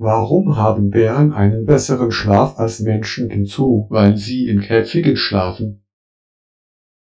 Warum haben Bären einen besseren Schlaf als Menschen hinzu? Weil sie in Käfigen schlafen.